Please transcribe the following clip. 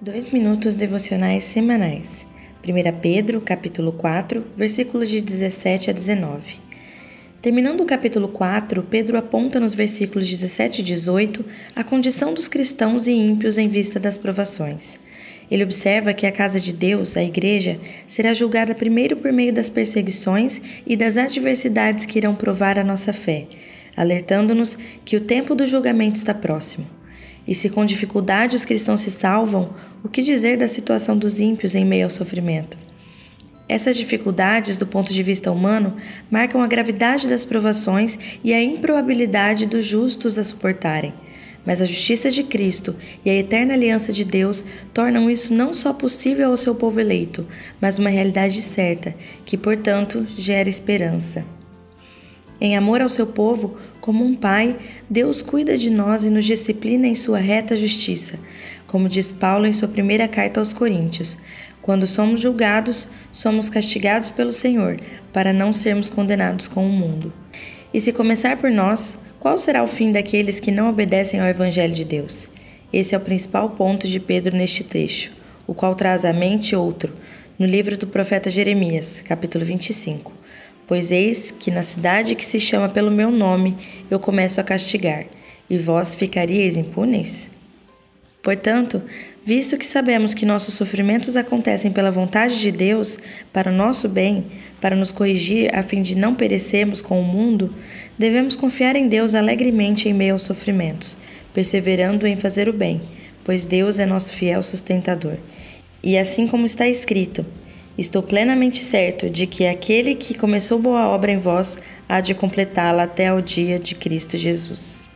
Dois minutos devocionais semanais. 1 Pedro, capítulo 4, versículos de 17 a 19. Terminando o capítulo 4, Pedro aponta nos versículos 17 e 18 a condição dos cristãos e ímpios em vista das provações. Ele observa que a casa de Deus, a igreja, será julgada primeiro por meio das perseguições e das adversidades que irão provar a nossa fé, alertando-nos que o tempo do julgamento está próximo. E se com dificuldade os cristãos se salvam, o que dizer da situação dos ímpios em meio ao sofrimento? Essas dificuldades, do ponto de vista humano, marcam a gravidade das provações e a improbabilidade dos justos a suportarem. Mas a justiça de Cristo e a eterna aliança de Deus tornam isso não só possível ao seu povo eleito, mas uma realidade certa, que, portanto, gera esperança. Em amor ao seu povo, como um pai, Deus cuida de nós e nos disciplina em sua reta justiça, como diz Paulo em sua primeira carta aos Coríntios. Quando somos julgados, somos castigados pelo Senhor, para não sermos condenados com o mundo. E se começar por nós, qual será o fim daqueles que não obedecem ao Evangelho de Deus? Esse é o principal ponto de Pedro neste trecho, o qual traz à mente outro, no livro do profeta Jeremias, capítulo 25. Pois eis que na cidade que se chama pelo meu nome eu começo a castigar, e vós ficaríeis impunes? Portanto, visto que sabemos que nossos sofrimentos acontecem pela vontade de Deus, para o nosso bem, para nos corrigir a fim de não perecermos com o mundo, devemos confiar em Deus alegremente em meio aos sofrimentos, perseverando em fazer o bem, pois Deus é nosso fiel sustentador. E assim como está escrito, Estou plenamente certo de que aquele que começou boa obra em vós há de completá-la até ao dia de Cristo Jesus.